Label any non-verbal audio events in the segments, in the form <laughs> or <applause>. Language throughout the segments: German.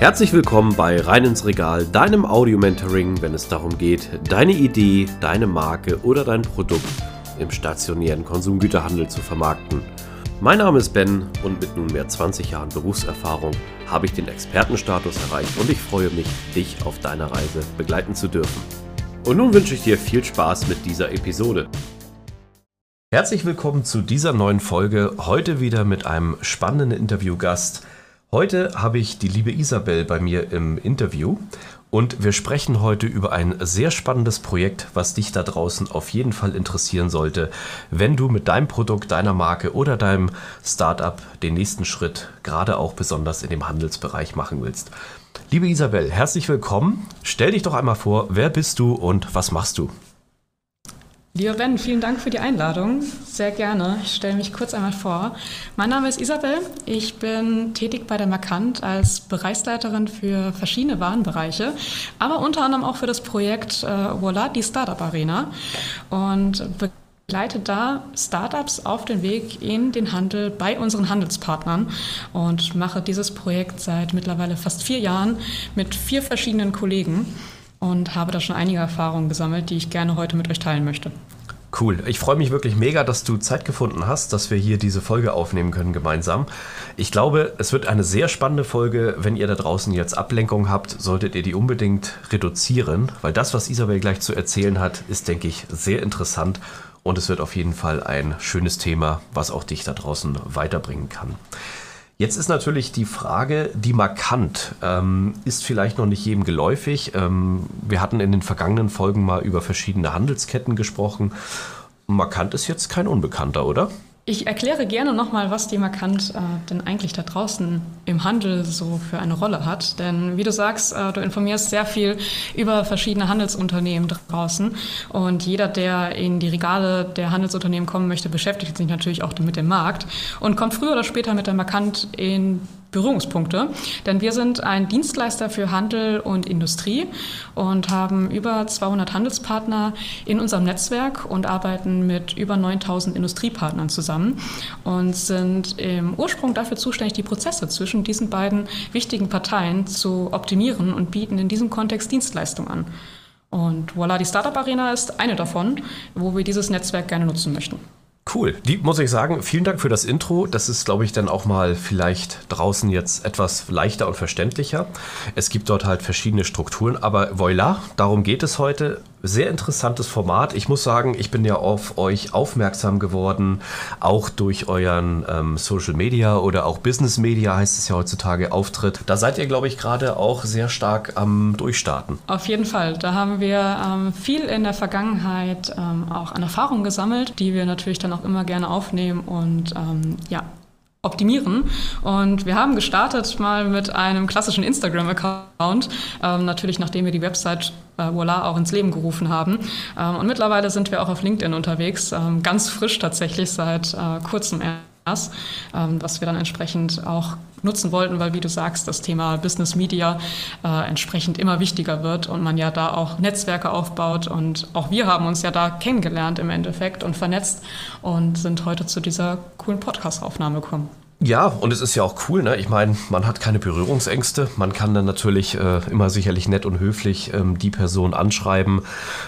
Herzlich willkommen bei Rein ins Regal, deinem Audio-Mentoring, wenn es darum geht, deine Idee, deine Marke oder dein Produkt im stationären Konsumgüterhandel zu vermarkten. Mein Name ist Ben und mit nunmehr 20 Jahren Berufserfahrung habe ich den Expertenstatus erreicht und ich freue mich, dich auf deiner Reise begleiten zu dürfen. Und nun wünsche ich dir viel Spaß mit dieser Episode. Herzlich willkommen zu dieser neuen Folge, heute wieder mit einem spannenden Interviewgast. Heute habe ich die liebe Isabel bei mir im Interview und wir sprechen heute über ein sehr spannendes Projekt, was dich da draußen auf jeden Fall interessieren sollte, wenn du mit deinem Produkt, deiner Marke oder deinem Startup den nächsten Schritt gerade auch besonders in dem Handelsbereich machen willst. Liebe Isabel, herzlich willkommen. Stell dich doch einmal vor, wer bist du und was machst du? Lieber Ben, vielen Dank für die Einladung. Sehr gerne. Ich stelle mich kurz einmal vor. Mein Name ist Isabel. Ich bin tätig bei der Markant als Bereichsleiterin für verschiedene Warenbereiche, aber unter anderem auch für das Projekt äh, Voila, die Startup Arena. Und begleite da Startups auf den Weg in den Handel bei unseren Handelspartnern und mache dieses Projekt seit mittlerweile fast vier Jahren mit vier verschiedenen Kollegen und habe da schon einige Erfahrungen gesammelt, die ich gerne heute mit euch teilen möchte. Cool. Ich freue mich wirklich mega, dass du Zeit gefunden hast, dass wir hier diese Folge aufnehmen können gemeinsam. Ich glaube, es wird eine sehr spannende Folge. Wenn ihr da draußen jetzt Ablenkung habt, solltet ihr die unbedingt reduzieren, weil das, was Isabel gleich zu erzählen hat, ist, denke ich, sehr interessant und es wird auf jeden Fall ein schönes Thema, was auch dich da draußen weiterbringen kann. Jetzt ist natürlich die Frage, die markant ähm, ist vielleicht noch nicht jedem geläufig. Ähm, wir hatten in den vergangenen Folgen mal über verschiedene Handelsketten gesprochen. Markant ist jetzt kein Unbekannter, oder? Ich erkläre gerne nochmal, was die Markant äh, denn eigentlich da draußen im Handel so für eine Rolle hat. Denn wie du sagst, äh, du informierst sehr viel über verschiedene Handelsunternehmen draußen. Und jeder, der in die Regale der Handelsunternehmen kommen möchte, beschäftigt sich natürlich auch mit dem Markt und kommt früher oder später mit der Markant in Berührungspunkte, denn wir sind ein Dienstleister für Handel und Industrie und haben über 200 Handelspartner in unserem Netzwerk und arbeiten mit über 9000 Industriepartnern zusammen und sind im Ursprung dafür zuständig, die Prozesse zwischen diesen beiden wichtigen Parteien zu optimieren und bieten in diesem Kontext Dienstleistungen an. Und voilà, die Startup Arena ist eine davon, wo wir dieses Netzwerk gerne nutzen möchten. Cool. Die muss ich sagen, vielen Dank für das Intro. Das ist, glaube ich, dann auch mal vielleicht draußen jetzt etwas leichter und verständlicher. Es gibt dort halt verschiedene Strukturen, aber voilà, darum geht es heute sehr interessantes Format. Ich muss sagen, ich bin ja auf euch aufmerksam geworden, auch durch euren ähm, Social Media oder auch Business Media heißt es ja heutzutage Auftritt. Da seid ihr, glaube ich, gerade auch sehr stark am Durchstarten. Auf jeden Fall. Da haben wir ähm, viel in der Vergangenheit ähm, auch an Erfahrungen gesammelt, die wir natürlich dann auch immer gerne aufnehmen und ähm, ja, optimieren. Und wir haben gestartet mal mit einem klassischen Instagram-Account, ähm, natürlich nachdem wir die Website äh, Voila auch ins Leben gerufen haben. Ähm, und mittlerweile sind wir auch auf LinkedIn unterwegs, ähm, ganz frisch tatsächlich seit äh, kurzem erst, ähm, was wir dann entsprechend auch nutzen wollten, weil wie du sagst, das Thema Business Media äh, entsprechend immer wichtiger wird und man ja da auch Netzwerke aufbaut und auch wir haben uns ja da kennengelernt im Endeffekt und vernetzt und sind heute zu dieser coolen Podcast-Aufnahme gekommen. Ja, und es ist ja auch cool, ne? Ich meine, man hat keine Berührungsängste. Man kann dann natürlich äh, immer sicherlich nett und höflich ähm, die Person anschreiben,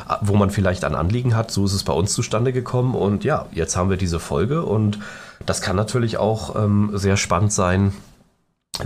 äh, wo man vielleicht ein Anliegen hat. So ist es bei uns zustande gekommen. Und ja, jetzt haben wir diese Folge und das kann natürlich auch ähm, sehr spannend sein,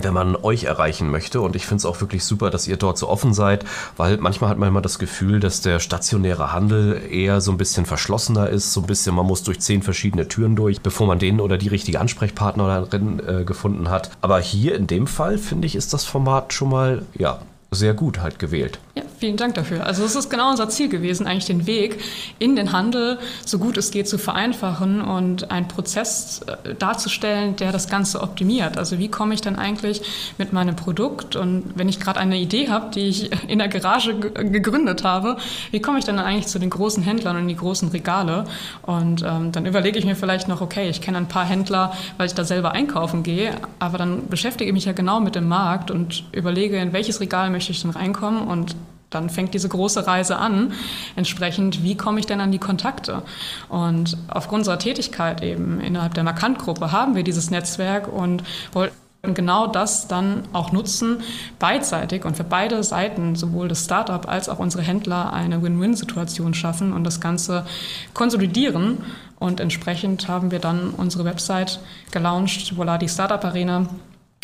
wenn man euch erreichen möchte. Und ich finde es auch wirklich super, dass ihr dort so offen seid, weil manchmal hat man immer das Gefühl, dass der stationäre Handel eher so ein bisschen verschlossener ist, so ein bisschen, man muss durch zehn verschiedene Türen durch, bevor man den oder die richtige Ansprechpartnerin äh, gefunden hat. Aber hier in dem Fall, finde ich, ist das Format schon mal, ja, sehr gut halt gewählt. Ja, vielen Dank dafür. Also es ist genau unser Ziel gewesen, eigentlich den Weg in den Handel so gut es geht zu vereinfachen und einen Prozess äh, darzustellen, der das Ganze optimiert. Also wie komme ich dann eigentlich mit meinem Produkt und wenn ich gerade eine Idee habe, die ich <laughs> in der Garage gegründet habe, wie komme ich dann eigentlich zu den großen Händlern und die großen Regale? Und ähm, dann überlege ich mir vielleicht noch, okay, ich kenne ein paar Händler, weil ich da selber einkaufen gehe, aber dann beschäftige ich mich ja genau mit dem Markt und überlege, in welches Regal möchte ich denn reinkommen und dann fängt diese große Reise an. Entsprechend, wie komme ich denn an die Kontakte? Und aufgrund unserer Tätigkeit eben innerhalb der Markant-Gruppe haben wir dieses Netzwerk und wollten genau das dann auch nutzen, beidseitig und für beide Seiten, sowohl das Startup als auch unsere Händler, eine Win-Win-Situation schaffen und das Ganze konsolidieren. Und entsprechend haben wir dann unsere Website gelauncht, voilà, die Startup Arena,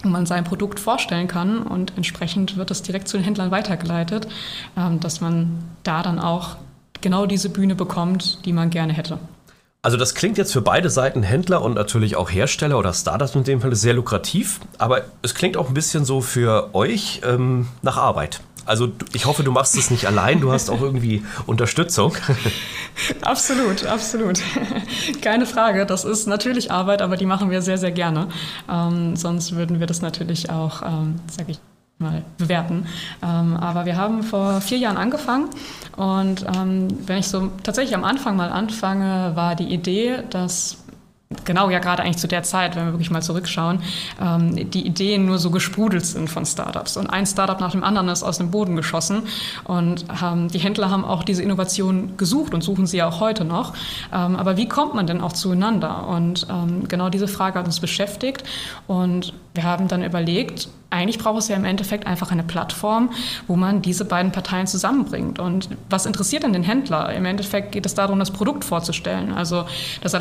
man sein Produkt vorstellen kann und entsprechend wird es direkt zu den Händlern weitergeleitet, ähm, dass man da dann auch genau diese Bühne bekommt, die man gerne hätte. Also das klingt jetzt für beide Seiten, Händler und natürlich auch Hersteller oder Startups in dem Fall, sehr lukrativ, aber es klingt auch ein bisschen so für euch ähm, nach Arbeit. Also ich hoffe, du machst es nicht allein, du hast auch irgendwie Unterstützung. <laughs> Absolut, absolut. <laughs> Keine Frage, das ist natürlich Arbeit, aber die machen wir sehr, sehr gerne. Ähm, sonst würden wir das natürlich auch, ähm, sage ich mal bewerten. Ähm, aber wir haben vor vier Jahren angefangen und ähm, wenn ich so tatsächlich am Anfang mal anfange, war die Idee, dass genau ja gerade eigentlich zu der Zeit, wenn wir wirklich mal zurückschauen, ähm, die Ideen nur so gesprudelt sind von Startups. Und ein Startup nach dem anderen ist aus dem Boden geschossen. Und ähm, die Händler haben auch diese Innovation gesucht und suchen sie ja auch heute noch. Ähm, aber wie kommt man denn auch zueinander? Und ähm, genau diese Frage hat uns beschäftigt. Und wir haben dann überlegt, eigentlich braucht es ja im Endeffekt einfach eine Plattform, wo man diese beiden Parteien zusammenbringt. Und was interessiert denn den Händler? Im Endeffekt geht es darum, das Produkt vorzustellen. Also das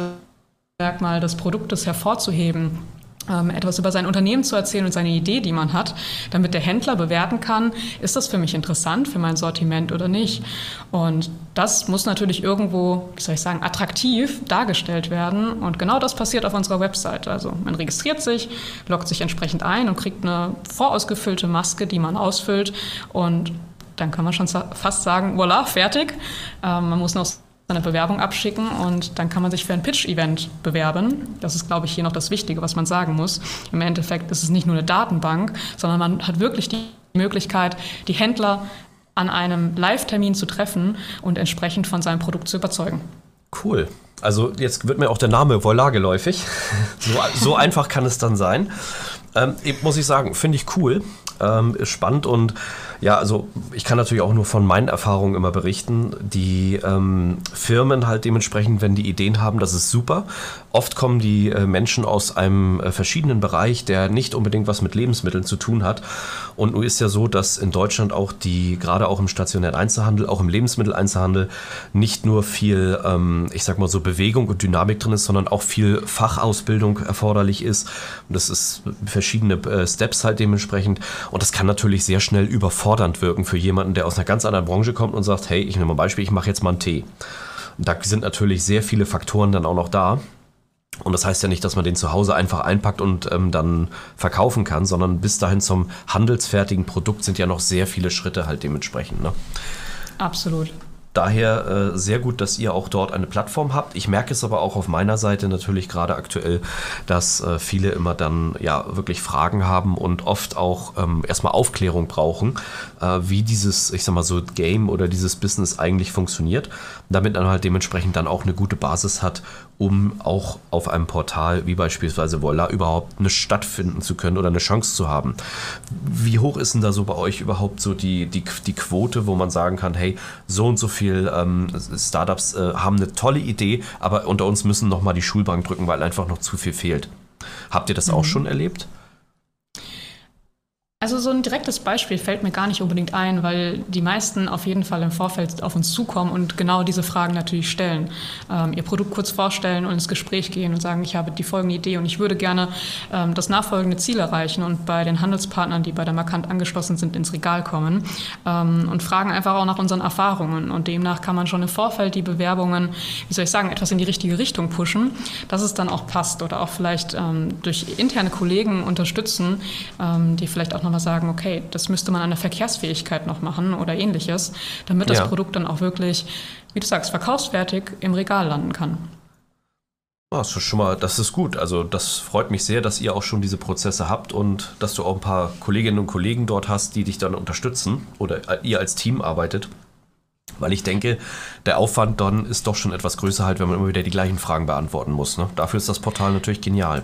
Merkmal des Produktes hervorzuheben, ähm, etwas über sein Unternehmen zu erzählen und seine Idee, die man hat, damit der Händler bewerten kann, ist das für mich interessant für mein Sortiment oder nicht. Und das muss natürlich irgendwo, wie soll ich sagen, attraktiv dargestellt werden. Und genau das passiert auf unserer Website. Also man registriert sich, loggt sich entsprechend ein und kriegt eine vorausgefüllte Maske, die man ausfüllt. Und dann kann man schon fast sagen, voilà, fertig. Ähm, man muss noch seine Bewerbung abschicken und dann kann man sich für ein Pitch-Event bewerben. Das ist, glaube ich, hier noch das Wichtige, was man sagen muss. Im Endeffekt ist es nicht nur eine Datenbank, sondern man hat wirklich die Möglichkeit, die Händler an einem Live-Termin zu treffen und entsprechend von seinem Produkt zu überzeugen. Cool. Also jetzt wird mir auch der Name Voila geläufig. <laughs> So, so einfach kann es dann sein. Ähm, muss ich sagen, finde ich cool, ähm, spannend und ja, also ich kann natürlich auch nur von meinen Erfahrungen immer berichten. Die ähm, Firmen halt dementsprechend, wenn die Ideen haben, das ist super. Oft kommen die äh, Menschen aus einem äh, verschiedenen Bereich, der nicht unbedingt was mit Lebensmitteln zu tun hat. Und nun ist ja so, dass in Deutschland auch die, gerade auch im stationären Einzelhandel, auch im Lebensmitteleinzelhandel, nicht nur viel, ähm, ich sag mal so, Bewegung und Dynamik drin ist, sondern auch viel Fachausbildung erforderlich ist. Und das ist verschiedene äh, Steps halt dementsprechend. Und das kann natürlich sehr schnell überfordern fordernd wirken für jemanden, der aus einer ganz anderen Branche kommt und sagt, hey, ich nehme mal ein Beispiel, ich mache jetzt mal einen Tee. Da sind natürlich sehr viele Faktoren dann auch noch da. Und das heißt ja nicht, dass man den zu Hause einfach einpackt und ähm, dann verkaufen kann, sondern bis dahin zum handelsfertigen Produkt sind ja noch sehr viele Schritte halt dementsprechend. Ne? Absolut. Daher äh, sehr gut, dass ihr auch dort eine Plattform habt. Ich merke es aber auch auf meiner Seite natürlich gerade aktuell, dass äh, viele immer dann ja wirklich Fragen haben und oft auch ähm, erstmal Aufklärung brauchen, äh, wie dieses, ich sag mal so, Game oder dieses Business eigentlich funktioniert, damit man halt dementsprechend dann auch eine gute Basis hat, um auch auf einem Portal wie beispielsweise Voila überhaupt eine stattfinden zu können oder eine Chance zu haben. Wie hoch ist denn da so bei euch überhaupt so die, die, die Quote, wo man sagen kann, hey, so und so viel ähm, Startups äh, haben eine tolle Idee, aber unter uns müssen nochmal die Schulbank drücken, weil einfach noch zu viel fehlt. Habt ihr das mhm. auch schon erlebt? Also so ein direktes Beispiel fällt mir gar nicht unbedingt ein, weil die meisten auf jeden Fall im Vorfeld auf uns zukommen und genau diese Fragen natürlich stellen. Ähm, ihr Produkt kurz vorstellen und ins Gespräch gehen und sagen, ich habe die folgende Idee und ich würde gerne ähm, das nachfolgende Ziel erreichen und bei den Handelspartnern, die bei der Markant angeschlossen sind, ins Regal kommen ähm, und fragen einfach auch nach unseren Erfahrungen. Und demnach kann man schon im Vorfeld die Bewerbungen, wie soll ich sagen, etwas in die richtige Richtung pushen, dass es dann auch passt oder auch vielleicht ähm, durch interne Kollegen unterstützen, ähm, die vielleicht auch noch nochmal sagen, okay, das müsste man an der Verkehrsfähigkeit noch machen oder ähnliches, damit das ja. Produkt dann auch wirklich, wie du sagst, verkaufsfertig im Regal landen kann. Das ist schon mal, das ist gut. Also das freut mich sehr, dass ihr auch schon diese Prozesse habt und dass du auch ein paar Kolleginnen und Kollegen dort hast, die dich dann unterstützen oder ihr als Team arbeitet. Weil ich denke, der Aufwand dann ist doch schon etwas größer halt, wenn man immer wieder die gleichen Fragen beantworten muss. Ne? Dafür ist das Portal natürlich genial.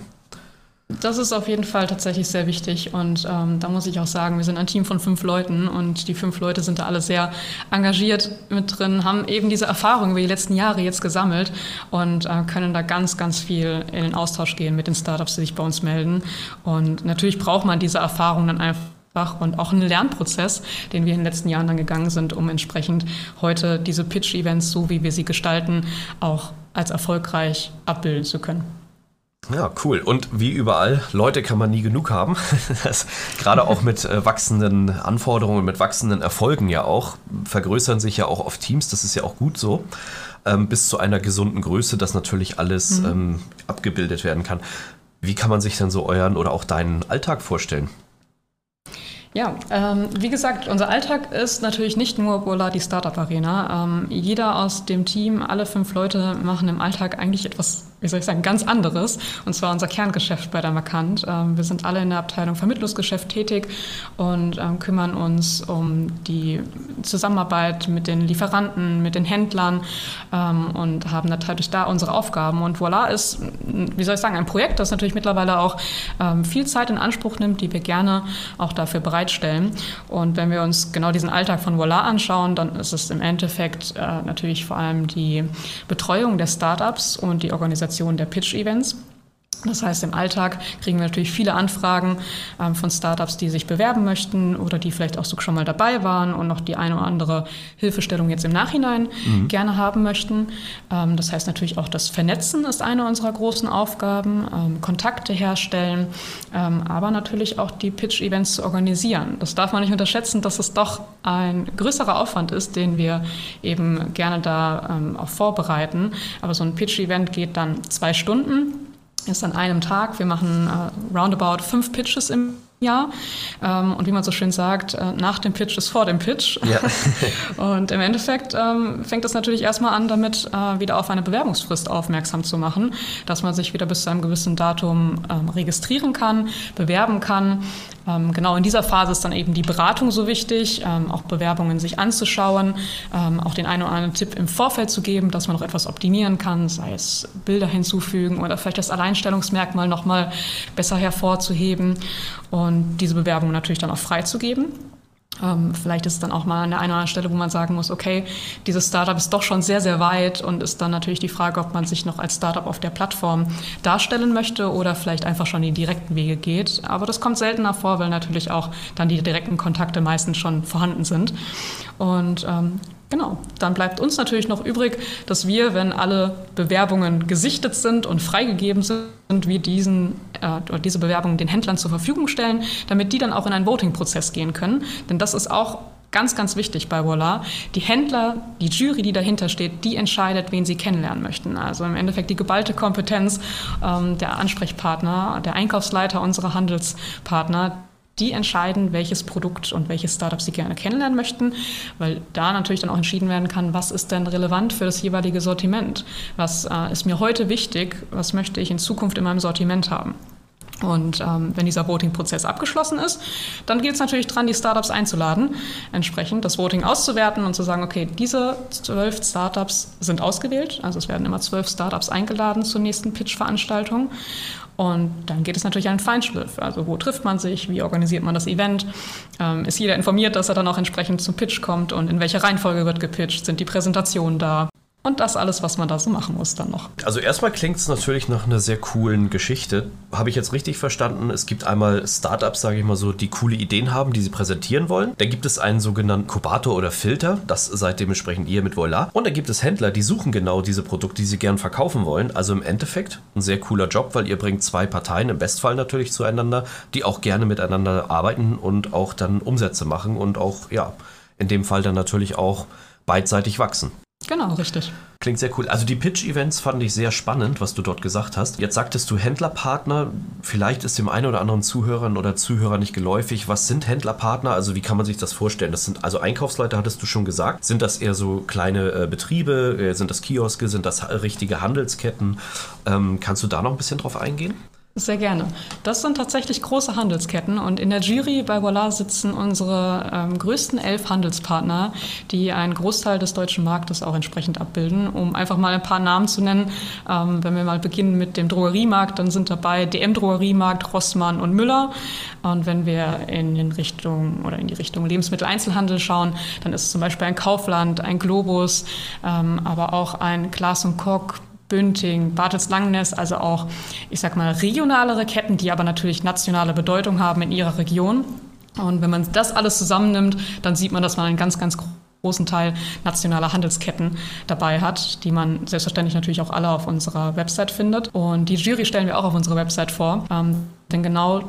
Das ist auf jeden Fall tatsächlich sehr wichtig und ähm, da muss ich auch sagen, wir sind ein Team von fünf Leuten und die fünf Leute sind da alle sehr engagiert mit drin, haben eben diese Erfahrung über die letzten Jahre jetzt gesammelt und äh, können da ganz, ganz viel in den Austausch gehen mit den Startups, die sich bei uns melden. Und natürlich braucht man diese Erfahrung dann einfach und auch einen Lernprozess, den wir in den letzten Jahren dann gegangen sind, um entsprechend heute diese Pitch-Events, so wie wir sie gestalten, auch als erfolgreich abbilden zu können. Ja, cool. Und wie überall, Leute kann man nie genug haben. <laughs> Das, gerade auch mit äh, wachsenden Anforderungen, mit wachsenden Erfolgen ja auch, vergrößern sich ja auch oft Teams, das ist ja auch gut so, ähm, bis zu einer gesunden Größe, dass natürlich alles mhm. ähm, abgebildet werden kann. Wie kann man sich denn so euren oder auch deinen Alltag vorstellen? Ja, ähm, wie gesagt, unser Alltag ist natürlich nicht nur Bola die Startup Arena. Ähm, jeder aus dem Team, alle fünf Leute machen im Alltag eigentlich etwas wie soll ich sagen, ganz anderes. Und zwar unser Kerngeschäft bei der Markant. Ähm, wir sind alle in der Abteilung Vermittlungsgeschäft tätig und ähm, kümmern uns um die Zusammenarbeit mit den Lieferanten, mit den Händlern ähm, und haben natürlich da unsere Aufgaben. Und Voila ist, wie soll ich sagen, ein Projekt, das natürlich mittlerweile auch viel Zeit in Anspruch nimmt, die wir gerne auch dafür bereitstellen. Und wenn wir uns genau diesen Alltag von Voila anschauen, dann ist es im Endeffekt äh, natürlich vor allem die Betreuung der Startups und die Organisation Organisation der Pitch-Events. Das heißt, im Alltag kriegen wir natürlich viele Anfragen ähm, von Startups, die sich bewerben möchten oder die vielleicht auch so schon mal dabei waren und noch die eine oder andere Hilfestellung jetzt im Nachhinein mhm. gerne haben möchten. Ähm, das heißt natürlich auch das Vernetzen ist eine unserer großen Aufgaben, ähm, Kontakte herstellen, ähm, aber natürlich auch die Pitch-Events zu organisieren. Das darf man nicht unterschätzen, dass es doch ein größerer Aufwand ist, den wir eben gerne da ähm, auch vorbereiten. Aber so ein Pitch-Event geht dann zwei Stunden ist an einem Tag. Wir machen äh, roundabout fünf Pitches im Jahr. Ähm, und wie man so schön sagt, äh, nach dem Pitch ist vor dem Pitch. Ja. <laughs> und im Endeffekt ähm, fängt es natürlich erstmal an, damit äh, wieder auf eine Bewerbungsfrist aufmerksam zu machen, dass man sich wieder bis zu einem gewissen Datum ähm, registrieren kann, bewerben kann. Ähm, genau in dieser Phase ist dann eben die Beratung so wichtig, ähm, auch Bewerbungen sich anzuschauen, ähm, auch den einen oder anderen Tipp im Vorfeld zu geben, dass man noch etwas optimieren kann, sei es Bilder hinzufügen oder vielleicht das Alleinstellungsmerkmal nochmal besser hervorzuheben und diese Bewerbung natürlich dann auch freizugeben. Ähm, vielleicht ist es dann auch mal an der einen oder anderen Stelle, wo man sagen muss, okay, dieses Startup ist doch schon sehr, sehr weit und ist dann natürlich die Frage, ob man sich noch als Startup auf der Plattform darstellen möchte oder vielleicht einfach schon die direkten Wege geht. Aber das kommt seltener vor, weil natürlich auch dann die direkten Kontakte meistens schon vorhanden sind. Und ähm, Genau, dann bleibt uns natürlich noch übrig, dass wir, wenn alle Bewerbungen gesichtet sind und freigegeben sind, wir diesen, äh, diese Bewerbungen den Händlern zur Verfügung stellen, damit die dann auch in einen Voting-Prozess gehen können. Denn das ist auch ganz, ganz wichtig bei Voila. Die Händler, die Jury, die dahinter steht, die entscheidet, wen sie kennenlernen möchten. Also im Endeffekt die geballte Kompetenz ähm, der Ansprechpartner, der Einkaufsleiter unserer Handelspartner, die entscheiden, welches Produkt und welches Startup sie gerne kennenlernen möchten, weil da natürlich dann auch entschieden werden kann, was ist denn relevant für das jeweilige Sortiment, was äh, ist mir heute wichtig, was möchte ich in Zukunft in meinem Sortiment haben. Und ähm, wenn dieser Voting-Prozess abgeschlossen ist, dann geht es natürlich dran, die Startups einzuladen, entsprechend das Voting auszuwerten und zu sagen, okay, diese zwölf Startups sind ausgewählt. Also es werden immer zwölf Startups eingeladen zur nächsten Pitch-Veranstaltung. Und dann geht es natürlich an den Feinschliff. Also wo trifft man sich, wie organisiert man das Event, ähm, ist jeder informiert, dass er dann auch entsprechend zum Pitch kommt und in welcher Reihenfolge wird gepitcht, sind die Präsentationen da und das alles, was man da so machen muss dann noch. Also erstmal klingt es natürlich nach einer sehr coolen Geschichte. Habe ich jetzt richtig verstanden? Es gibt einmal Startups, sage ich mal so, die coole Ideen haben, die sie präsentieren wollen. Dann gibt es einen sogenannten Kubator oder Filter, das seid dementsprechend ihr mit Voila. Und dann gibt es Händler, die suchen genau diese Produkte, die sie gern verkaufen wollen. Also im Endeffekt ein sehr cooler Job, weil ihr bringt zwei Parteien, im Bestfall natürlich zueinander, die auch gerne miteinander arbeiten und auch dann Umsätze machen und auch, ja, in dem Fall dann natürlich auch beidseitig wachsen. Genau, richtig. Klingt sehr cool. Also die Pitch-Events fand ich sehr spannend, was du dort gesagt hast. Jetzt sagtest du Händlerpartner. Vielleicht ist dem einen oder anderen Zuhörern oder Zuhörer nicht geläufig. Was sind Händlerpartner? Also wie kann man sich das vorstellen? Das sind also Einkaufsleute, hattest du schon gesagt. Sind das eher so kleine äh, Betriebe? Äh, sind das Kioske? Sind das richtige Handelsketten? Ähm, kannst du da noch ein bisschen drauf eingehen? Sehr gerne. Das sind tatsächlich große Handelsketten und in der Jury bei Voila sitzen unsere ähm, größten elf Handelspartner, die einen Großteil des deutschen Marktes auch entsprechend abbilden. Um einfach mal ein paar Namen zu nennen, ähm, wenn wir mal beginnen mit dem Drogeriemarkt, dann sind dabei DM Drogeriemarkt, Rossmann und Müller. Und wenn wir in, Richtung oder in die Richtung Lebensmitteleinzelhandel schauen, dann ist zum Beispiel ein Kaufland, ein Globus, ähm, aber auch ein Glas und Koch, Bünding, Bartels Langness, also auch, ich sag mal, regionalere Ketten, die aber natürlich nationale Bedeutung haben in ihrer Region. Und wenn man das alles zusammennimmt, dann sieht man, dass man einen ganz, ganz großen Teil nationaler Handelsketten dabei hat, die man selbstverständlich natürlich auch alle auf unserer Website findet. Und die Jury stellen wir auch auf unserer Website vor, ähm, denn genau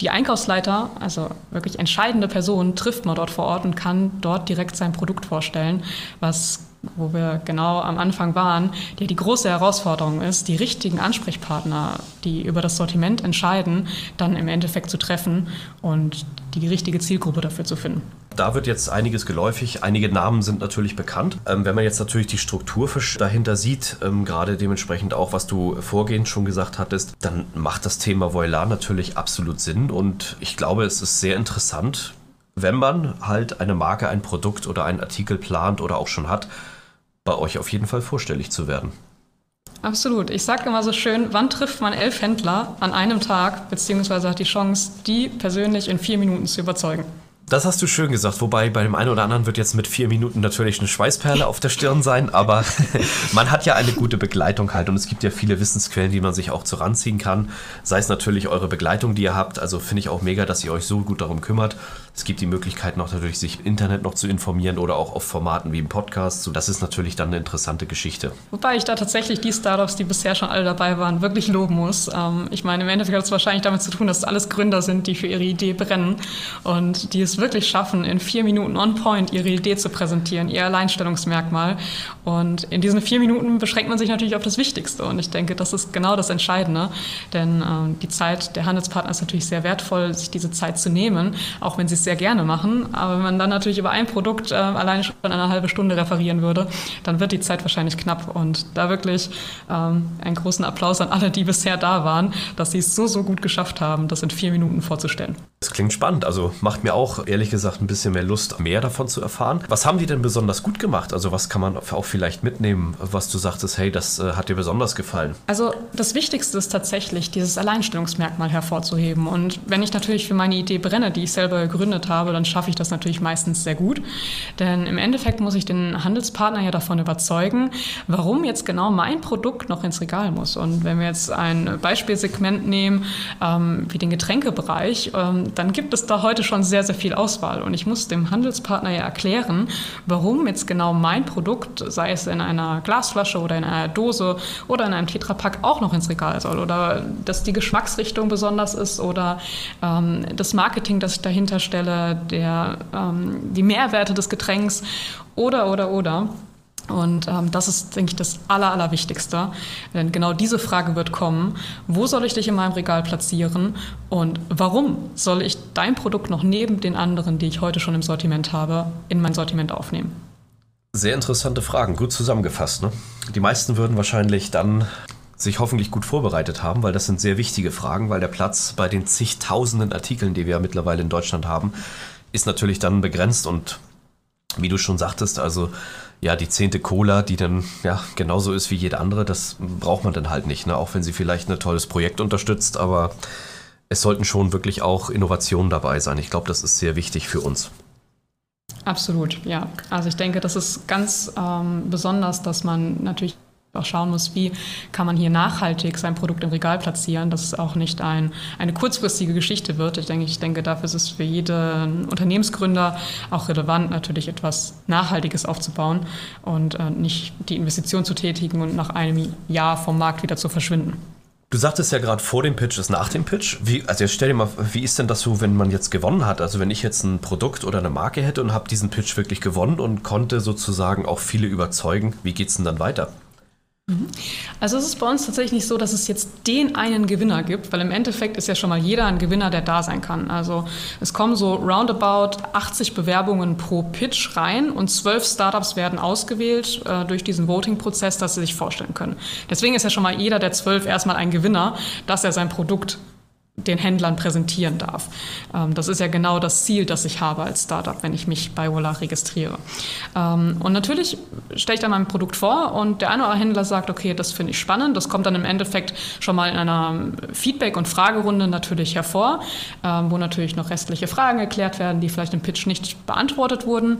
die Einkaufsleiter, also wirklich entscheidende Person, trifft man dort vor Ort und kann dort direkt sein Produkt vorstellen, was wo wir genau am Anfang waren, die die große Herausforderung ist, die richtigen Ansprechpartner, die über das Sortiment entscheiden, dann im Endeffekt zu treffen und die richtige Zielgruppe dafür zu finden. Da wird jetzt einiges geläufig. Einige Namen sind natürlich bekannt. Ähm, wenn man jetzt natürlich die Struktur dahinter sieht, ähm, gerade dementsprechend auch, was du vorgehend schon gesagt hattest, dann macht das Thema Voilar natürlich absolut Sinn. Und ich glaube, es ist sehr interessant, wenn man halt eine Marke, ein Produkt oder einen Artikel plant oder auch schon hat, bei euch auf jeden Fall vorstellig zu werden. Absolut. Ich sage immer so schön, wann trifft man elf Händler an einem Tag, beziehungsweise hat die Chance, die persönlich in vier Minuten zu überzeugen? Das hast du schön gesagt, wobei bei dem einen oder anderen wird jetzt mit vier Minuten natürlich eine Schweißperle auf der Stirn sein, aber <laughs> man hat ja eine gute Begleitung halt und es gibt ja viele Wissensquellen, die man sich auch zu ranziehen kann. Sei es natürlich eure Begleitung, die ihr habt, also finde ich auch mega, dass ihr euch so gut darum kümmert. Es gibt die Möglichkeit noch natürlich, sich im Internet noch zu informieren oder auch auf Formaten wie im Podcast. Das ist natürlich dann eine interessante Geschichte. Wobei ich da tatsächlich die Startups, die bisher schon alle dabei waren, wirklich loben muss. Ähm, ich meine, im Endeffekt hat es wahrscheinlich damit zu tun, dass es alles Gründer sind, die für ihre Idee brennen und die es wirklich schaffen, in vier Minuten on point ihre Idee zu präsentieren, ihr Alleinstellungsmerkmal. Und in diesen vier Minuten beschränkt man sich natürlich auf das Wichtigste. Und ich denke, das ist genau das Entscheidende. Denn äh, die Zeit der Handelspartner ist natürlich sehr wertvoll, sich diese Zeit zu nehmen, auch wenn sie es sehr gerne machen. Aber wenn man dann natürlich über ein Produkt äh, alleine schon eine halbe Stunde referieren würde, dann wird die Zeit wahrscheinlich knapp. Und da wirklich ähm, einen großen Applaus an alle, die bisher da waren, dass sie es so, so gut geschafft haben, das in vier Minuten vorzustellen. Das klingt spannend. Also macht mir auch ehrlich gesagt ein bisschen mehr Lust, mehr davon zu erfahren. Was haben die denn besonders gut gemacht? Also was kann man auch vielleicht mitnehmen, was du sagtest, hey, das äh, hat dir besonders gefallen? Also das Wichtigste ist tatsächlich, dieses Alleinstellungsmerkmal hervorzuheben. Und wenn ich natürlich für meine Idee brenne, die ich selber gegründet habe, dann schaffe ich das natürlich meistens sehr gut. Denn im Endeffekt muss ich den Handelspartner ja davon überzeugen, warum jetzt genau mein Produkt noch ins Regal muss. Und wenn wir jetzt ein Beispielsegment nehmen, ähm, wie den Getränkebereich, ähm, dann gibt es da heute schon sehr, sehr viel Auswahl. Und ich muss dem Handelspartner ja erklären, warum jetzt genau mein Produkt, sei es in einer Glasflasche oder in einer Dose oder in einem Tetrapack, auch noch ins Regal soll. Oder dass die Geschmacksrichtung besonders ist oder ähm, das Marketing, das ich dahinter stelle der, ähm, die Mehrwerte des Getränks oder, oder, oder. Und ähm, das ist, denke ich, das Aller, Allerwichtigste. Denn genau diese Frage wird kommen. Wo soll ich dich in meinem Regal platzieren? Und warum soll ich dein Produkt noch neben den anderen, die ich heute schon im Sortiment habe, in mein Sortiment aufnehmen? Sehr interessante Fragen, gut zusammengefasst. Ne? Die meisten würden wahrscheinlich dann sich hoffentlich gut vorbereitet haben, weil das sind sehr wichtige Fragen, weil der Platz bei den zigtausenden Artikeln, die wir ja mittlerweile in Deutschland haben, ist natürlich dann begrenzt und wie du schon sagtest, also ja, die zehnte Cola, die dann ja genauso ist wie jede andere, das braucht man dann halt nicht, ne? auch wenn sie vielleicht ein tolles Projekt unterstützt, aber es sollten schon wirklich auch Innovationen dabei sein. Ich glaube, das ist sehr wichtig für uns. Absolut, ja. Also ich denke, das ist ganz ähm, besonders, dass man natürlich auch schauen muss, wie kann man hier nachhaltig sein Produkt im Regal platzieren, dass es auch nicht ein, eine kurzfristige Geschichte wird. Ich denke, ich denke, dafür ist es für jeden Unternehmensgründer auch relevant, natürlich etwas Nachhaltiges aufzubauen und äh, nicht die Investition zu tätigen und nach einem Jahr vom Markt wieder zu verschwinden. Du sagtest ja gerade vor dem Pitch ist nach dem Pitch. Wie, also jetzt stell dir mal, wie ist denn das so, wenn man jetzt gewonnen hat? Also wenn ich jetzt ein Produkt oder eine Marke hätte und habe diesen Pitch wirklich gewonnen und konnte sozusagen auch viele überzeugen, wie geht es denn dann weiter? Also es ist bei uns tatsächlich nicht so, dass es jetzt den einen Gewinner gibt, weil im Endeffekt ist ja schon mal jeder ein Gewinner, der da sein kann. Also es kommen so roundabout 80 Bewerbungen pro Pitch rein und zwölf Startups werden ausgewählt äh, durch diesen Voting-Prozess, dass sie sich vorstellen können. Deswegen ist ja schon mal jeder der zwölf erstmal ein Gewinner, dass er sein Produkt den Händlern präsentieren darf. Ähm, das ist ja genau das Ziel, das ich habe als Startup, wenn ich mich bei Walla registriere. Ähm, und natürlich stelle ich dann mein Produkt vor und der eine oder andere Händler sagt, okay, das finde ich spannend. Das kommt dann im Endeffekt schon mal in einer Feedback- und Fragerunde natürlich hervor, ähm, wo natürlich noch restliche Fragen erklärt werden, die vielleicht im Pitch nicht beantwortet wurden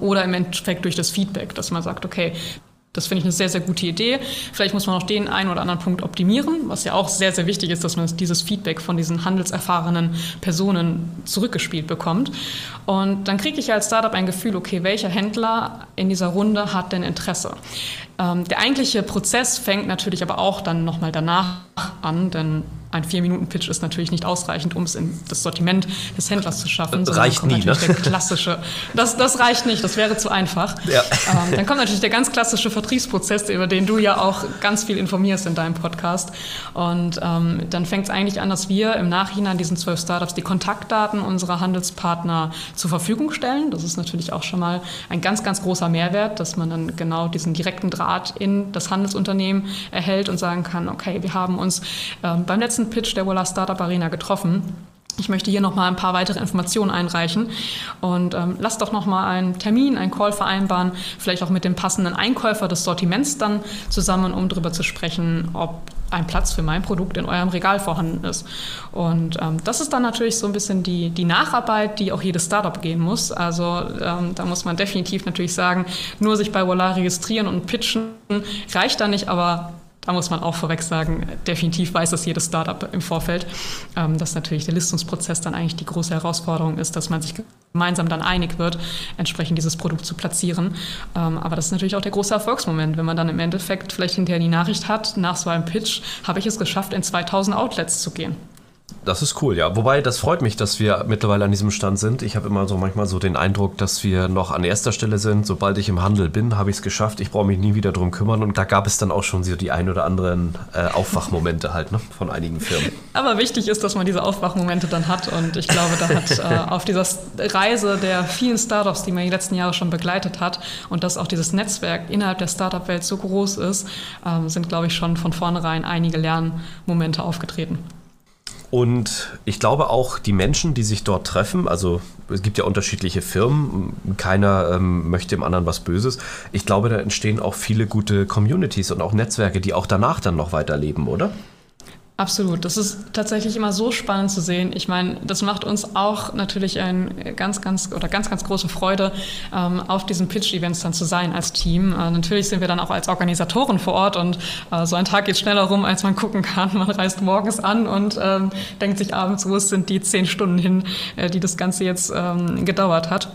oder im Endeffekt durch das Feedback, dass man sagt, okay, das finde ich eine sehr, sehr gute Idee. Vielleicht muss man auch den einen oder anderen Punkt optimieren, was ja auch sehr, sehr wichtig ist, dass man dieses Feedback von diesen handelserfahrenen Personen zurückgespielt bekommt. Und dann kriege ich als Startup ein Gefühl, okay, welcher Händler in dieser Runde hat denn Interesse? Ähm, der eigentliche Prozess fängt natürlich aber auch dann nochmal danach an, denn ein Vier-Minuten-Pitch ist natürlich nicht ausreichend, um es in das Sortiment des Händlers zu schaffen. Das reicht nie, ne? Der klassische, <laughs> das, das reicht nicht, das wäre zu einfach. Ja. Ähm, dann kommt natürlich der ganz klassische Vertriebsprozess, über den du ja auch ganz viel informierst in deinem Podcast. Und ähm, dann fängt es eigentlich an, dass wir im Nachhinein diesen zwölf Startups die Kontaktdaten unserer Handelspartner zur Verfügung stellen. Das ist natürlich auch schon mal ein ganz, ganz großer Mehrwert, dass man dann genau diesen direkten Draht in das Handelsunternehmen erhält und sagen kann, okay, wir haben uns ähm, beim letzten Pitch der Walla Startup Arena getroffen. Ich möchte hier noch mal ein paar weitere Informationen einreichen und ähm, lasst doch noch mal einen Termin, einen Call vereinbaren, vielleicht auch mit dem passenden Einkäufer des Sortiments dann zusammen, um darüber zu sprechen, ob ein Platz für mein Produkt in eurem Regal vorhanden ist. Und ähm, das ist dann natürlich so ein bisschen die, die Nacharbeit, die auch jedes Startup gehen muss. Also ähm, da muss man definitiv natürlich sagen, nur sich bei Volar registrieren und pitchen reicht da nicht, aber da muss man auch vorweg sagen, definitiv weiß das jedes Startup im Vorfeld, ähm, dass natürlich der Listungsprozess dann eigentlich die große Herausforderung ist, dass man sich gemeinsam dann einig wird, entsprechend dieses Produkt zu platzieren. Ähm, aber das ist natürlich auch der große Erfolgsmoment, wenn man dann im Endeffekt vielleicht hinterher die Nachricht hat, nach so einem Pitch habe ich es geschafft, in 2000 Outlets zu gehen. Das ist cool, ja. Wobei, das freut mich, dass wir mittlerweile an diesem Stand sind. Ich habe immer so manchmal so den Eindruck, dass wir noch an erster Stelle sind. Sobald ich im Handel bin, habe ich es geschafft. Ich brauche mich nie wieder drum kümmern. Und da gab es dann auch schon so die ein oder anderen äh, Aufwachmomente halt ne, von einigen Firmen. Aber wichtig ist, dass man diese Aufwachmomente dann hat. Und ich glaube, da hat äh, <laughs> auf dieser Reise der vielen Startups, die man die letzten Jahre schon begleitet hat und dass auch dieses Netzwerk innerhalb der Startup-Welt so groß ist, äh, sind, glaube ich, schon von vornherein einige Lernmomente aufgetreten. Und ich glaube auch, die Menschen, die sich dort treffen, also es gibt ja unterschiedliche Firmen, keiner ähm, möchte dem anderen was Böses. Ich glaube, da entstehen auch viele gute Communities und auch Netzwerke, die auch danach dann noch weiterleben, oder? Absolut. Das ist tatsächlich immer so spannend zu sehen. Ich meine, das macht uns auch natürlich ein ganz, ganz oder ganz, ganz große Freude, ähm, auf diesen Pitch-Events dann zu sein als Team. Äh, natürlich sind wir dann auch als Organisatoren vor Ort und äh, so ein Tag geht schneller rum, als man gucken kann. Man reist morgens an und ähm, denkt sich abends, wo sind die zehn Stunden hin, äh, die das Ganze jetzt ähm, gedauert hat.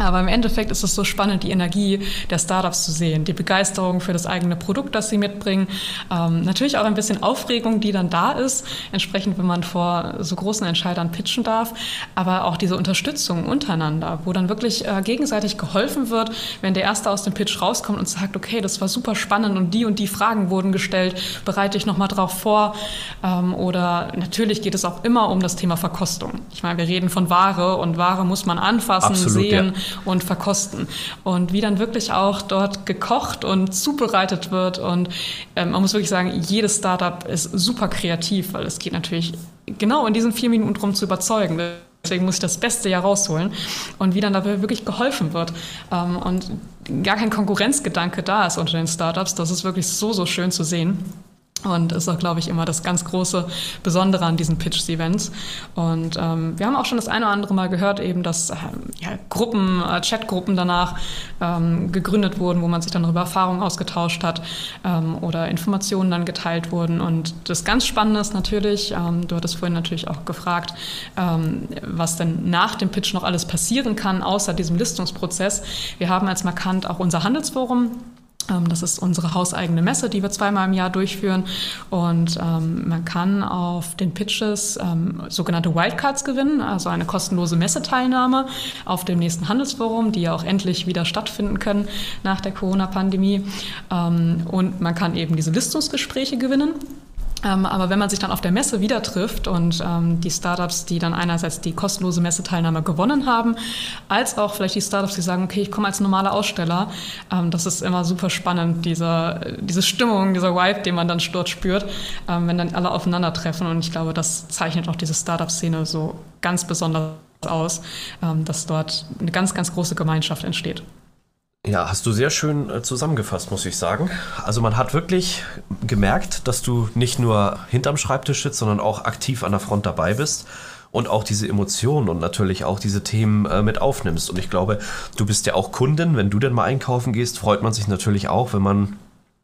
Aber im Endeffekt ist es so spannend, die Energie der Startups zu sehen, die Begeisterung für das eigene Produkt, das sie mitbringen. Ähm, natürlich auch ein bisschen Aufregung, die dann da ist, entsprechend, wenn man vor so großen Entscheidern pitchen darf. Aber auch diese Unterstützung untereinander, wo dann wirklich äh, gegenseitig geholfen wird, wenn der Erste aus dem Pitch rauskommt und sagt, okay, das war super spannend und die und die Fragen wurden gestellt, bereite ich nochmal drauf vor. Ähm, oder natürlich geht es auch immer um das Thema Verkostung. Ich meine, wir reden von Ware und Ware muss man anfassen, Absolut, sehen. Ja und verkosten. Und wie dann wirklich auch dort gekocht und zubereitet wird. Und ähm, man muss wirklich sagen, jedes Startup ist super kreativ, weil es geht natürlich genau in diesen vier Minuten drum zu überzeugen. Deswegen muss ich das Beste ja rausholen. Und wie dann dabei wirklich geholfen wird. Ähm, und gar kein Konkurrenzgedanke da ist unter den Startups. Das ist wirklich so, so schön zu sehen. Und ist auch, glaube ich, immer das ganz große Besondere an diesen Pitch-Events. Und ähm, wir haben auch schon das eine oder andere Mal gehört, eben, dass ähm, ja, Gruppen, äh, Chatgruppen danach ähm, gegründet wurden, wo man sich dann über Erfahrungen ausgetauscht hat ähm, oder Informationen dann geteilt wurden. Und das ganz Spannende ist natürlich, ähm, du hattest vorhin natürlich auch gefragt, ähm, was denn nach dem Pitch noch alles passieren kann, außer diesem Listungsprozess. Wir haben als markant auch unser Handelsforum das ist unsere hauseigene Messe, die wir zweimal im Jahr durchführen. Und ähm, man kann auf den Pitches ähm, sogenannte Wildcards gewinnen, also eine kostenlose Messeteilnahme auf dem nächsten Handelsforum, die ja auch endlich wieder stattfinden können nach der Corona-Pandemie. Ähm, und man kann eben diese Listungsgespräche gewinnen. Ähm, aber wenn man sich dann auf der Messe wieder trifft und ähm, die Startups, die dann einerseits die kostenlose Messeteilnahme gewonnen haben, als auch vielleicht die Startups, die sagen, okay, ich komme als normaler Aussteller, ähm, das ist immer super spannend, diese, diese Stimmung, dieser Vibe, den man dann dort spürt, ähm, wenn dann alle aufeinandertreffen. Und ich glaube, das zeichnet auch diese Startup-Szene so ganz besonders aus, ähm, dass dort eine ganz, ganz große Gemeinschaft entsteht. Ja, hast du sehr schön äh, zusammengefasst, muss ich sagen. Also man hat wirklich gemerkt, dass du nicht nur hinterm Schreibtisch sitzt, sondern auch aktiv an der Front dabei bist und auch diese Emotionen und natürlich auch diese Themen äh, mit aufnimmst. Und ich glaube, du bist ja auch Kundin. Wenn du denn mal einkaufen gehst, freut man sich natürlich auch, wenn man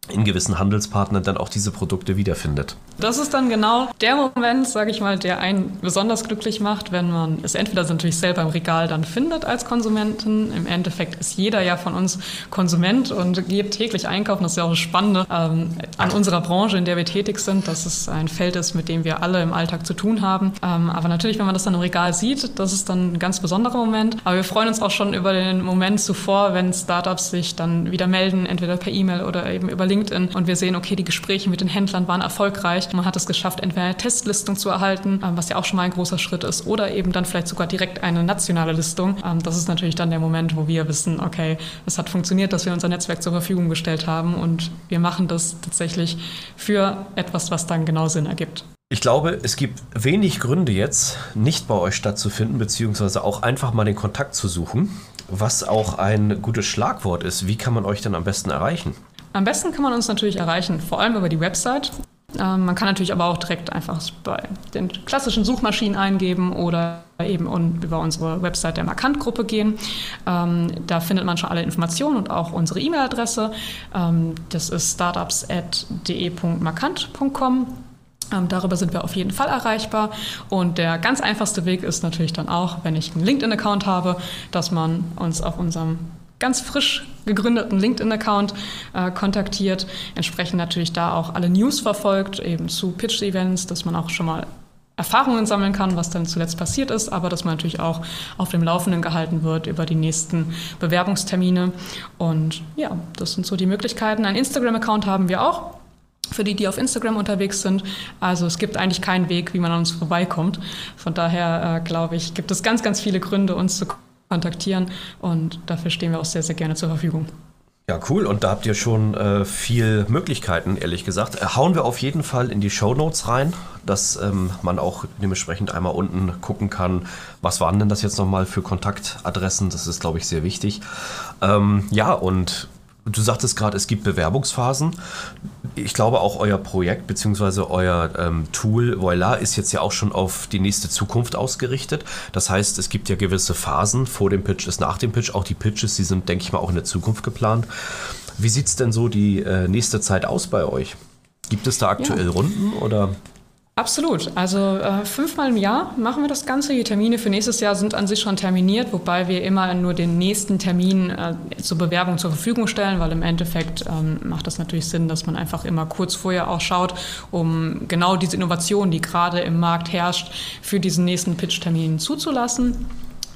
in gewissen Handelspartnern dann auch diese Produkte wiederfindet. Das ist dann genau der Moment, sage ich mal, der einen besonders glücklich macht, wenn man es entweder natürlich selber im Regal dann findet als Konsumenten. Im Endeffekt ist jeder ja von uns Konsument und geht täglich einkaufen. Das ist ja auch das Spannende ähm, an unserer Branche, in der wir tätig sind, dass es ein Feld ist, mit dem wir alle im Alltag zu tun haben. Ähm, aber natürlich, wenn man das dann im Regal sieht, das ist dann ein ganz besonderer Moment. Aber wir freuen uns auch schon über den Moment zuvor, wenn Startups sich dann wieder melden, entweder per E-Mail oder eben über LinkedIn LinkedIn und wir sehen, okay, die Gespräche mit den Händlern waren erfolgreich. Man hat es geschafft, entweder eine Testlistung zu erhalten, ähm, was ja auch schon mal ein großer Schritt ist, oder eben dann vielleicht sogar direkt eine nationale Listung. Ähm, das ist natürlich dann der Moment, wo wir wissen, okay, es hat funktioniert, dass wir unser Netzwerk zur Verfügung gestellt haben und wir machen das tatsächlich für etwas, was dann genau Sinn ergibt. Ich glaube, es gibt wenig Gründe jetzt, nicht bei euch stattzufinden, beziehungsweise auch einfach mal den Kontakt zu suchen, was auch ein gutes Schlagwort ist. Wie kann man euch denn am besten erreichen? Am besten kann man uns natürlich erreichen, vor allem über die Website. Ähm, man kann natürlich aber auch direkt einfach bei den klassischen Suchmaschinen eingeben oder eben über unsere Website der Markant-Gruppe gehen. Ähm, da findet man schon alle Informationen und auch unsere E-Mail-Adresse. Ähm, das ist startups.de.markant.com. darüber sind wir auf jeden Fall erreichbar. Und der ganz einfachste Weg ist natürlich dann auch, wenn ich einen LinkedIn-Account habe, dass man uns auf unserem ganz frisch gegründeten LinkedIn-Account äh, kontaktiert. Entsprechend natürlich da auch alle News verfolgt, eben zu Pitch-Events, dass man auch schon mal Erfahrungen sammeln kann, was dann zuletzt passiert ist, aber dass man natürlich auch auf dem Laufenden gehalten wird über die nächsten Bewerbungstermine. Und ja, das sind so die Möglichkeiten. Ein Instagram-Account haben wir auch. Für die, die auf Instagram unterwegs sind. Also es gibt eigentlich keinen Weg, wie man an uns vorbeikommt. Von daher äh, glaube ich, gibt es ganz, ganz viele Gründe, uns zu kontaktieren und dafür stehen wir auch sehr, sehr gerne zur Verfügung. Ja, cool. Und da habt ihr schon äh, viel Möglichkeiten, ehrlich gesagt. Äh, hauen wir auf jeden Fall in die Show Notes rein, dass ähm, man auch dementsprechend einmal unten gucken kann, was waren denn das jetzt nochmal für Kontaktadressen. Das ist, glaube ich, sehr wichtig. Ähm, ja, und Du sagtest gerade, es gibt Bewerbungsphasen. Ich glaube auch euer Projekt bzw. euer ähm, Tool Voila ist jetzt ja auch schon auf die nächste Zukunft ausgerichtet. Das heißt, es gibt ja gewisse Phasen. Vor dem Pitch ist nach dem Pitch. Auch die Pitches, die sind, denke ich mal, auch in der Zukunft geplant. Wie sieht es denn so die äh, nächste Zeit aus bei euch? Gibt es da aktuell ja. Runden oder? Absolut. Also äh, fünfmal im Jahr machen wir das Ganze. Die Termine für nächstes Jahr sind an sich schon terminiert, wobei wir immer nur den nächsten Termin äh, zur Bewerbung zur Verfügung stellen, weil im Endeffekt ähm, macht das natürlich Sinn, dass man einfach immer kurz vorher auch schaut, um genau diese Innovation, die gerade im Markt herrscht, für diesen nächsten Pitch-Termin zuzulassen.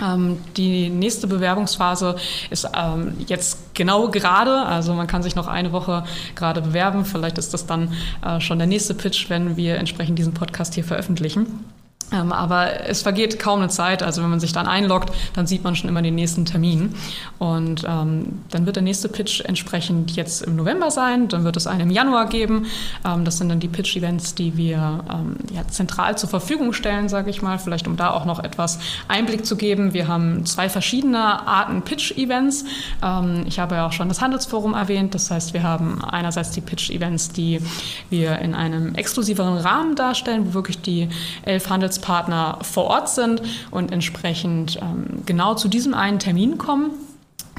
Ähm, die nächste Bewerbungsphase ist ähm, jetzt genau gerade, also man kann sich noch eine Woche gerade bewerben. Vielleicht ist das dann äh, schon der nächste Pitch, wenn wir entsprechend diesen Podcast hier veröffentlichen. Ähm, aber es vergeht kaum eine Zeit. Also wenn man sich dann einloggt, dann sieht man schon immer den nächsten Termin. Und ähm, dann wird der nächste Pitch entsprechend jetzt im November sein. Dann wird es einen im Januar geben. Ähm, das sind dann die Pitch-Events, die wir ähm, ja, zentral zur Verfügung stellen, sage ich mal. Vielleicht um da auch noch etwas Einblick zu geben. Wir haben zwei verschiedene Arten Pitch-Events. Ähm, ich habe ja auch schon das Handelsforum erwähnt. Das heißt, wir haben einerseits die Pitch-Events, die wir in einem exklusiveren Rahmen darstellen, wo wirklich die elf Handels Handelspartner vor Ort sind und entsprechend ähm, genau zu diesem einen Termin kommen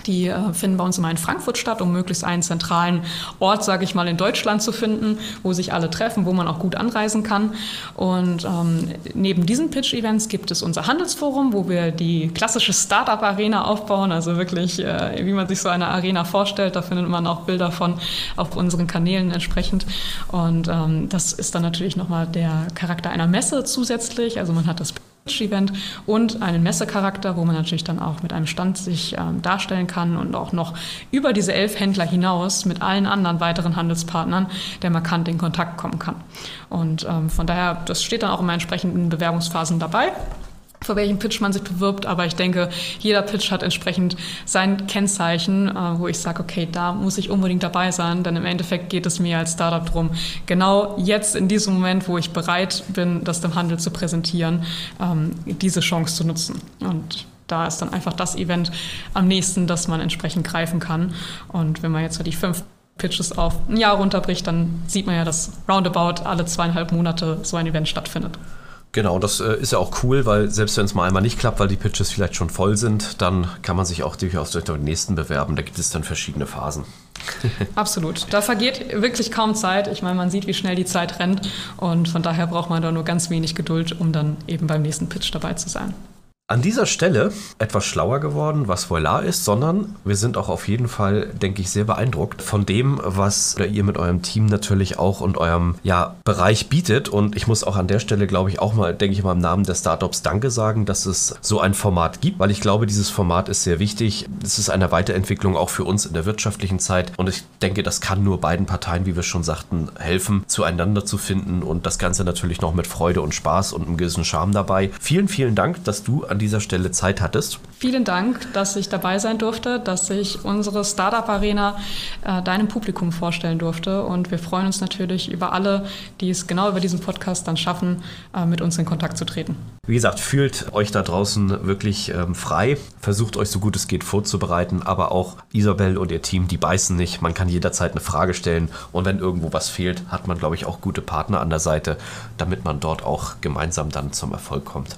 Die äh, finden bei uns immer in Frankfurt statt, um möglichst einen zentralen Ort, sage ich mal, in Deutschland zu finden, wo sich alle treffen, wo man auch gut anreisen kann. Und ähm, neben diesen Pitch-Events gibt es unser Handelsforum, wo wir die klassische Startup-Arena aufbauen, also wirklich, äh, wie man sich so eine Arena vorstellt. Da findet man auch Bilder von auf unseren Kanälen entsprechend. Und ähm, das ist dann natürlich nochmal der Charakter einer Messe zusätzlich. Also man hat das Event und einen Messecharakter, wo man natürlich dann auch mit einem Stand sich ähm, darstellen kann und auch noch über diese elf Händler hinaus mit allen anderen weiteren Handelspartnern, der markant in Kontakt kommen kann. Und ähm, von daher, das steht dann auch in entsprechenden Bewerbungsphasen dabei für welchen Pitch man sich bewirbt, aber ich denke, jeder Pitch hat entsprechend sein Kennzeichen, äh, wo ich sage, okay, da muss ich unbedingt dabei sein, denn im Endeffekt geht es mir als Startup darum, genau jetzt in diesem Moment, wo ich bereit bin, das dem Handel zu präsentieren, ähm, diese Chance zu nutzen. Und da ist dann einfach das Event am nächsten, das man entsprechend greifen kann. Und wenn man jetzt so die fünf Pitches auf ein Jahr runterbricht, dann sieht man ja, dass roundabout alle zweieinhalb Monate so ein Event stattfindet. Genau, das äh, ist ja auch cool, weil selbst wenn es mal einmal nicht klappt, weil die Pitches vielleicht schon voll sind, dann kann man sich auch durchaus durch den nächsten bewerben. Da gibt es dann verschiedene Phasen. <laughs> Absolut. Da vergeht wirklich kaum Zeit. Ich meine, man sieht, wie schnell die Zeit rennt und von daher braucht man da nur ganz wenig Geduld, um dann eben beim nächsten Pitch dabei zu sein an dieser Stelle etwas schlauer geworden, was Voila ist, sondern wir sind auch auf jeden Fall, denke ich, sehr beeindruckt von dem, was ihr mit eurem Team natürlich auch und eurem ja, Bereich bietet. Und ich muss auch an der Stelle, glaube ich, auch mal, denke ich mal, im Namen der Startups Danke sagen, dass es so ein Format gibt, weil ich glaube, dieses Format ist sehr wichtig. Es ist eine Weiterentwicklung auch für uns in der wirtschaftlichen Zeit. Und ich denke, das kann nur beiden Parteien, wie wir schon sagten, helfen, zueinander zu finden und das Ganze natürlich noch mit Freude und Spaß und einem gewissen Charme dabei. Vielen, vielen Dank, dass du an dieser Stelle Zeit hattest. Vielen Dank, dass ich dabei sein durfte, dass ich unsere Startup Arena äh, deinem Publikum vorstellen durfte. Und wir freuen uns natürlich über alle, die es genau über diesen Podcast dann schaffen, äh, mit uns in Kontakt zu treten. Wie gesagt, fühlt euch da draußen wirklich ähm, frei. Versucht euch so gut es geht vorzubereiten. Aber auch Isabel und ihr Team, die beißen nicht. Man kann jederzeit eine Frage stellen. Und wenn irgendwo was fehlt, hat man, glaube ich, auch gute Partner an der Seite, damit man dort auch gemeinsam dann zum Erfolg kommt.